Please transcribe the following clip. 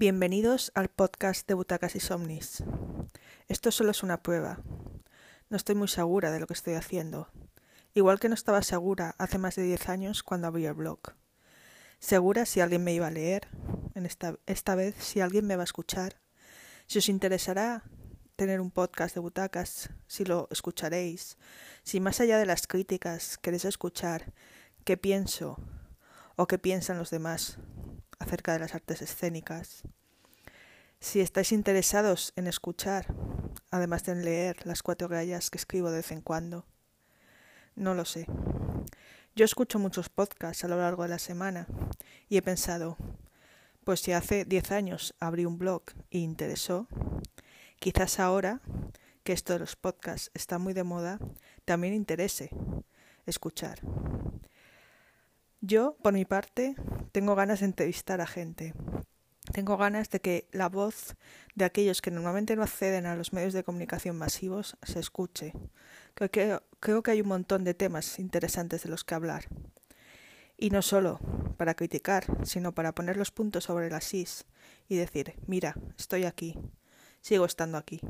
Bienvenidos al podcast de Butacas y Somnis. Esto solo es una prueba. No estoy muy segura de lo que estoy haciendo, igual que no estaba segura hace más de 10 años cuando abrí el blog. Segura si alguien me iba a leer, en esta, esta vez si alguien me va a escuchar, si os interesará tener un podcast de butacas, si lo escucharéis, si más allá de las críticas queréis escuchar qué pienso o qué piensan los demás acerca de las artes escénicas. Si estáis interesados en escuchar, además de en leer las cuatro rayas que escribo de vez en cuando, no lo sé. Yo escucho muchos podcasts a lo largo de la semana y he pensado, pues si hace diez años abrí un blog e interesó, quizás ahora que esto de los podcasts está muy de moda, también interese escuchar. Yo, por mi parte, tengo ganas de entrevistar a gente. Tengo ganas de que la voz de aquellos que normalmente no acceden a los medios de comunicación masivos se escuche. Creo que, hay un montón de temas interesantes de los que hablar. Y no solo para criticar, sino para poner los puntos sobre las is y decir, mira, estoy aquí, sigo estando aquí.